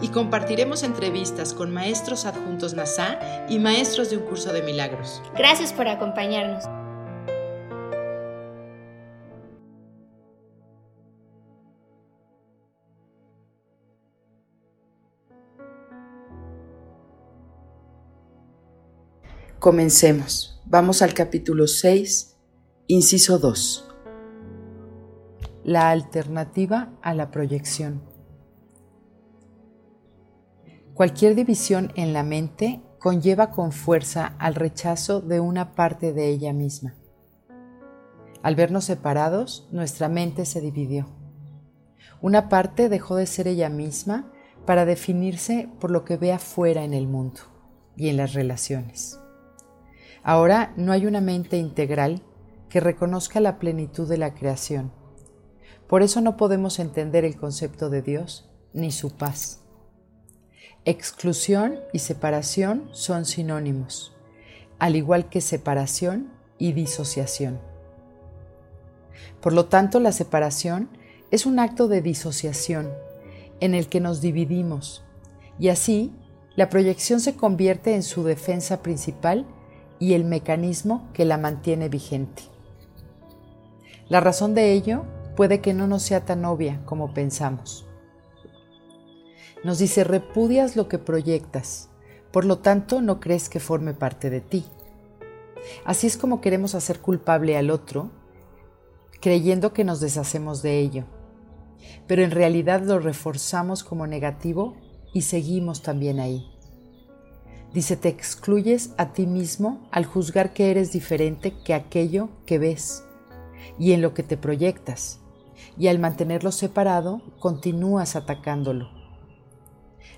Y compartiremos entrevistas con maestros adjuntos NASA y maestros de un curso de milagros. Gracias por acompañarnos. Comencemos. Vamos al capítulo 6, inciso 2. La alternativa a la proyección. Cualquier división en la mente conlleva con fuerza al rechazo de una parte de ella misma. Al vernos separados, nuestra mente se dividió. Una parte dejó de ser ella misma para definirse por lo que ve afuera en el mundo y en las relaciones. Ahora no hay una mente integral que reconozca la plenitud de la creación. Por eso no podemos entender el concepto de Dios ni su paz. Exclusión y separación son sinónimos, al igual que separación y disociación. Por lo tanto, la separación es un acto de disociación en el que nos dividimos y así la proyección se convierte en su defensa principal y el mecanismo que la mantiene vigente. La razón de ello puede que no nos sea tan obvia como pensamos. Nos dice, repudias lo que proyectas, por lo tanto no crees que forme parte de ti. Así es como queremos hacer culpable al otro, creyendo que nos deshacemos de ello, pero en realidad lo reforzamos como negativo y seguimos también ahí. Dice, te excluyes a ti mismo al juzgar que eres diferente que aquello que ves y en lo que te proyectas, y al mantenerlo separado continúas atacándolo.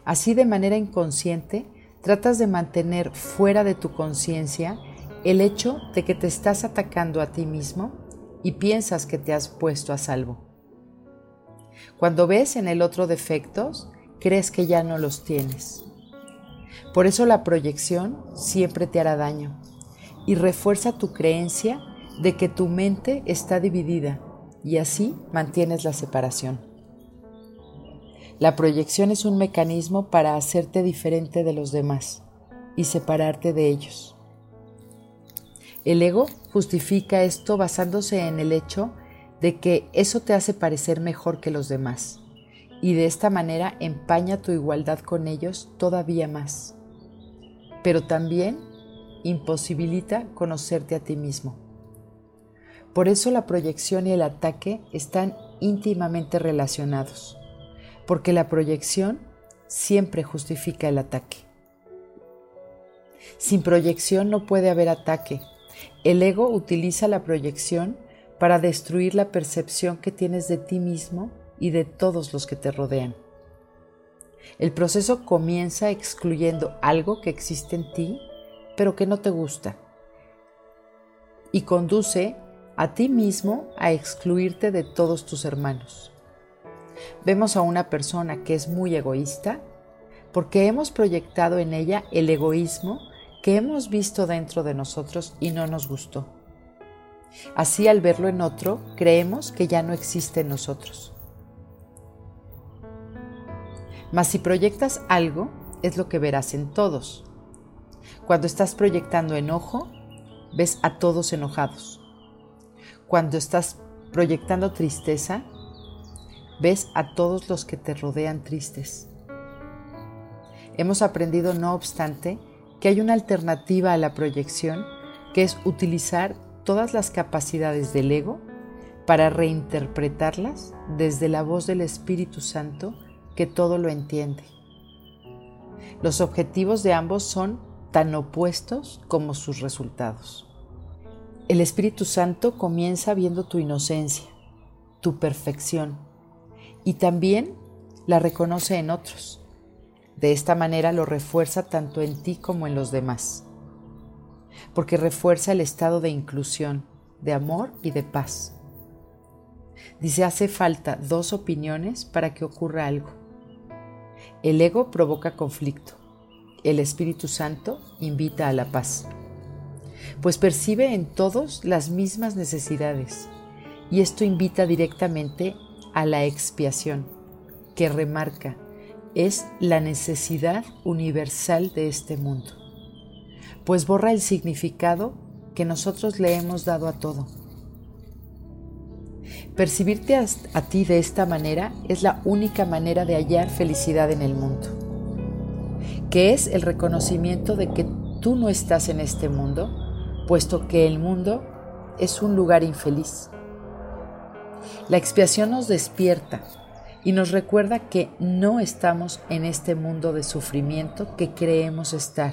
Así de manera inconsciente, tratas de mantener fuera de tu conciencia el hecho de que te estás atacando a ti mismo y piensas que te has puesto a salvo. Cuando ves en el otro defectos, crees que ya no los tienes. Por eso la proyección siempre te hará daño y refuerza tu creencia de que tu mente está dividida y así mantienes la separación. La proyección es un mecanismo para hacerte diferente de los demás y separarte de ellos. El ego justifica esto basándose en el hecho de que eso te hace parecer mejor que los demás y de esta manera empaña tu igualdad con ellos todavía más. Pero también imposibilita conocerte a ti mismo. Por eso la proyección y el ataque están íntimamente relacionados, porque la proyección siempre justifica el ataque. Sin proyección no puede haber ataque. El ego utiliza la proyección para destruir la percepción que tienes de ti mismo y de todos los que te rodean. El proceso comienza excluyendo algo que existe en ti, pero que no te gusta, y conduce a ti mismo a excluirte de todos tus hermanos. Vemos a una persona que es muy egoísta porque hemos proyectado en ella el egoísmo que hemos visto dentro de nosotros y no nos gustó. Así al verlo en otro, creemos que ya no existe en nosotros. Mas si proyectas algo, es lo que verás en todos. Cuando estás proyectando enojo, ves a todos enojados. Cuando estás proyectando tristeza, ves a todos los que te rodean tristes. Hemos aprendido, no obstante, que hay una alternativa a la proyección, que es utilizar todas las capacidades del ego para reinterpretarlas desde la voz del Espíritu Santo que todo lo entiende. Los objetivos de ambos son tan opuestos como sus resultados. El Espíritu Santo comienza viendo tu inocencia, tu perfección, y también la reconoce en otros. De esta manera lo refuerza tanto en ti como en los demás, porque refuerza el estado de inclusión, de amor y de paz. Dice, hace falta dos opiniones para que ocurra algo. El ego provoca conflicto, el Espíritu Santo invita a la paz, pues percibe en todos las mismas necesidades y esto invita directamente a la expiación, que remarca es la necesidad universal de este mundo, pues borra el significado que nosotros le hemos dado a todo. Percibirte a, ti de esta manera es la única manera de hallar felicidad en el mundo, que es el reconocimiento de que tú no estás en este mundo, puesto que el mundo es un lugar infeliz. La expiación nos despierta y nos recuerda que no estamos en este mundo de sufrimiento que creemos estar.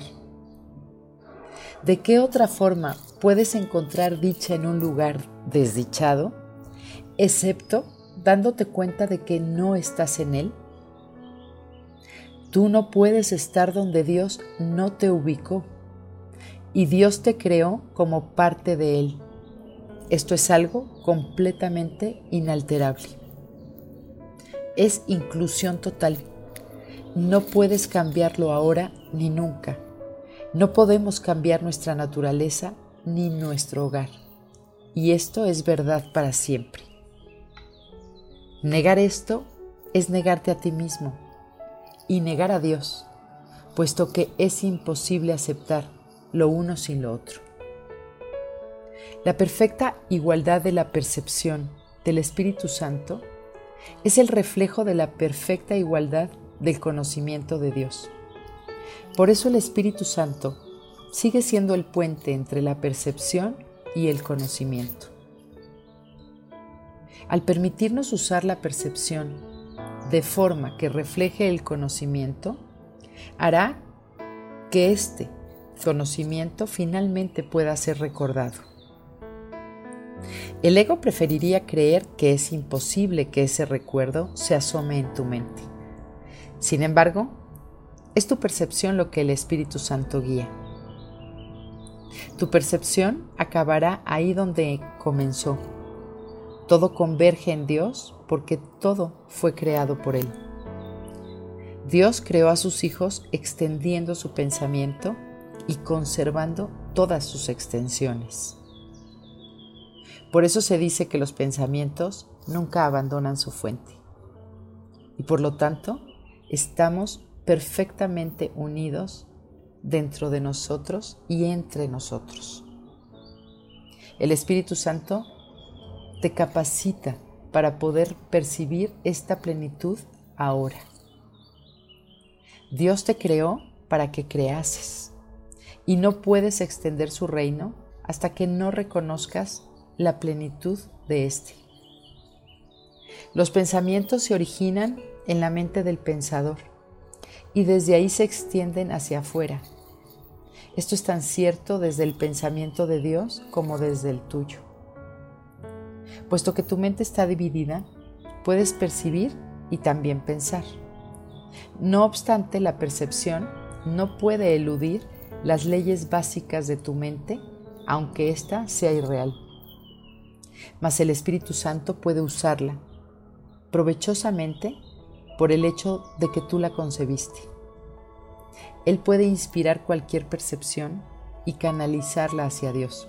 ¿De qué otra forma puedes encontrar dicha en un lugar desdichado, excepto dándote cuenta de que no estás en él? Tú no puedes estar donde Dios no te ubicó y Dios te creó como parte de Él. Esto es algo completamente inalterable es inclusión total. No puedes cambiarlo ahora ni nunca. No podemos cambiar nuestra naturaleza ni nuestro hogar. Y esto es verdad para siempre. Negar esto es negarte a ti mismo y negar a Dios, puesto que es imposible aceptar lo uno sin lo otro. La perfecta igualdad de la percepción del Espíritu Santo es el reflejo de la perfecta igualdad del conocimiento de Dios. Por eso el Espíritu Santo sigue siendo el puente entre la percepción y el conocimiento. Al permitirnos usar la percepción de forma que refleje el conocimiento, hará que este conocimiento finalmente pueda ser recordado. El ego preferiría creer que es imposible que ese recuerdo se asome en tu mente. Sin embargo, es tu percepción lo que el Espíritu Santo guía. Tu percepción acabará ahí donde comenzó. Todo converge en Dios porque todo fue creado por Él. Dios creó a sus hijos extendiendo su pensamiento y conservando todas sus extensiones. Por eso se dice que los pensamientos nunca abandonan su fuente. Y por lo tanto, estamos perfectamente unidos dentro de nosotros y entre nosotros. El Espíritu Santo te capacita para poder percibir esta plenitud ahora. Dios te creó para que creases y no puedes extender su reino hasta que no reconozcas la plenitud de éste. Los pensamientos se originan en la mente del pensador y desde ahí se extienden hacia afuera. Esto es tan cierto desde el pensamiento de Dios como desde el tuyo. Puesto que tu mente está dividida, puedes percibir y también pensar. No obstante, la percepción no puede eludir las leyes básicas de tu mente, aunque ésta sea irreal mas el Espíritu Santo puede usarla provechosamente por el hecho de que tú la concebiste. Él puede inspirar cualquier percepción y canalizarla hacia Dios.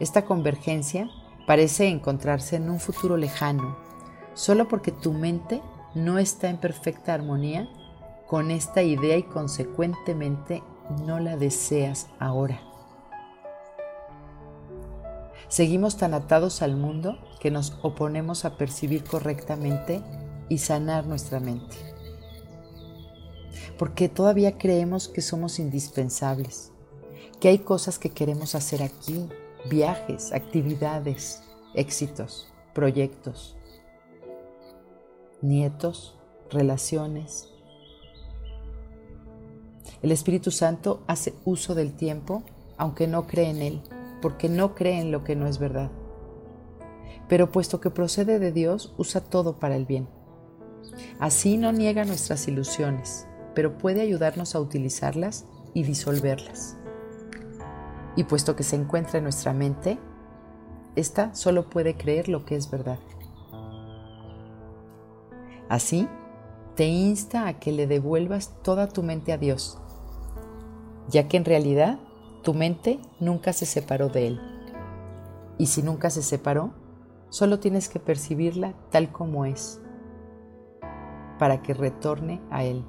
Esta convergencia parece encontrarse en un futuro lejano, solo porque tu mente no está en perfecta armonía con esta idea y consecuentemente no la deseas ahora. Seguimos tan atados al mundo que nos oponemos a percibir correctamente y sanar nuestra mente. Porque todavía creemos que somos indispensables, que hay cosas que queremos hacer aquí, viajes, actividades, éxitos, proyectos, nietos, relaciones. El Espíritu Santo hace uso del tiempo aunque no cree en él porque no cree en lo que no es verdad. Pero puesto que procede de Dios, usa todo para el bien. Así no niega nuestras ilusiones, pero puede ayudarnos a utilizarlas y disolverlas. Y puesto que se encuentra en nuestra mente, ésta solo puede creer lo que es verdad. Así, te insta a que le devuelvas toda tu mente a Dios, ya que en realidad tu mente nunca se separó de Él. Y si nunca se separó, solo tienes que percibirla tal como es, para que retorne a Él.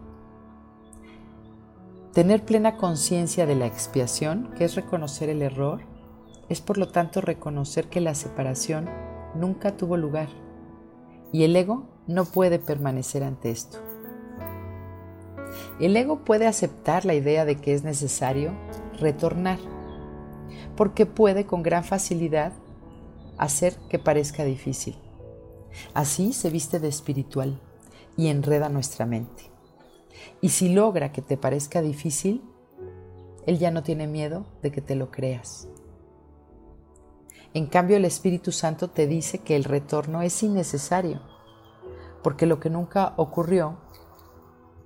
Tener plena conciencia de la expiación, que es reconocer el error, es por lo tanto reconocer que la separación nunca tuvo lugar y el ego no puede permanecer ante esto. El ego puede aceptar la idea de que es necesario retornar, porque puede con gran facilidad hacer que parezca difícil. Así se viste de espiritual y enreda nuestra mente. Y si logra que te parezca difícil, Él ya no tiene miedo de que te lo creas. En cambio, el Espíritu Santo te dice que el retorno es innecesario, porque lo que nunca ocurrió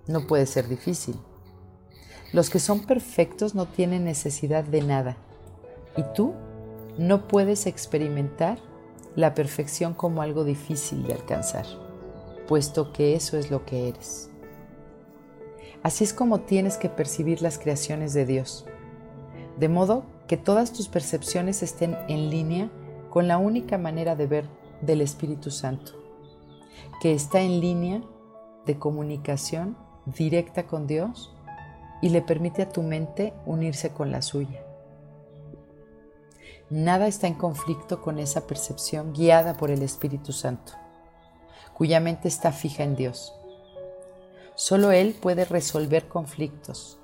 no puede ser difícil. Los que son perfectos no tienen necesidad de nada, y tú no puedes experimentar la perfección como algo difícil de alcanzar, puesto que eso es lo que eres. Así es como tienes que percibir las creaciones de Dios, de modo que todas tus percepciones estén en línea con la única manera de ver del Espíritu Santo, que está en línea de comunicación directa con Dios y le permite a tu mente unirse con la suya. Nada está en conflicto con esa percepción guiada por el Espíritu Santo, cuya mente está fija en Dios. Solo Él puede resolver conflictos,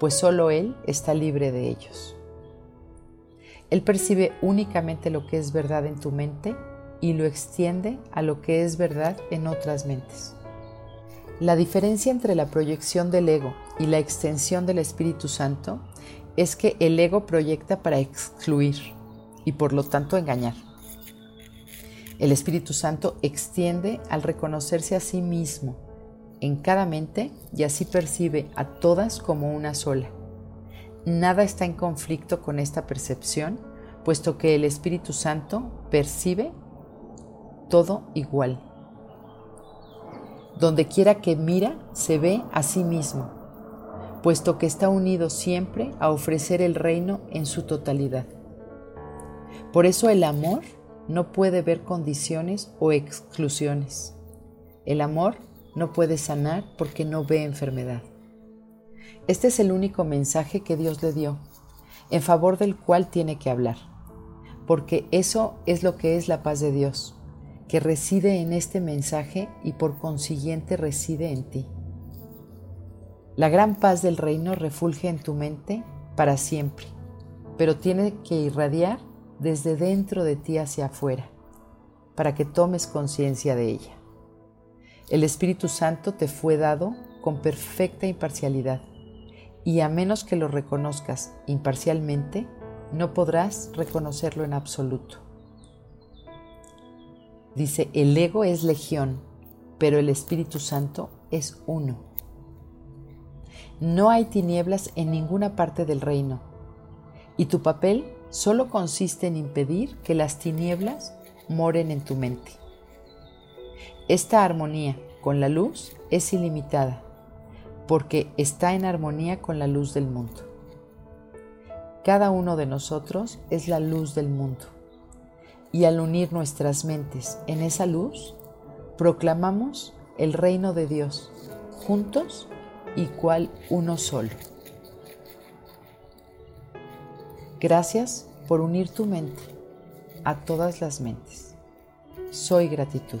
pues solo Él está libre de ellos. Él percibe únicamente lo que es verdad en tu mente y lo extiende a lo que es verdad en otras mentes. La diferencia entre la proyección del ego y la extensión del Espíritu Santo es que el ego proyecta para excluir, y por lo tanto engañar. El Espíritu Santo extiende al reconocerse a sí mismo en cada mente y así percibe a todas como una sola. Nada está en conflicto con esta percepción, puesto que el Espíritu Santo percibe todo igual. Donde quiera que mira, se ve a sí mismo, puesto que está unido siempre a ofrecer el reino en su totalidad. Por eso el amor no puede ver condiciones o exclusiones. El amor no puede sanar porque no ve enfermedad. Este es el único mensaje que Dios le dio, en favor del cual tiene que hablar, porque eso es lo que es la paz de Dios, que reside en este mensaje y por consiguiente reside en ti. La gran paz del reino refulge en tu mente para siempre, pero tiene que irradiar desde dentro de ti hacia afuera, para que tomes conciencia de ella. El Espíritu Santo te fue dado con perfecta imparcialidad, y a menos que lo reconozcas imparcialmente, no podrás reconocerlo en absoluto. Dice, el ego es legión, pero el Espíritu Santo es uno. No hay tinieblas en ninguna parte del reino, y tu papel solo consiste en impedir que las tinieblas moren en tu mente. Esta armonía con la luz es ilimitada porque está en armonía con la luz del mundo. Cada uno de nosotros es la luz del mundo y al unir nuestras mentes en esa luz, proclamamos el reino de Dios juntos y cual uno solo. Gracias por unir tu mente a todas las mentes. Soy gratitud.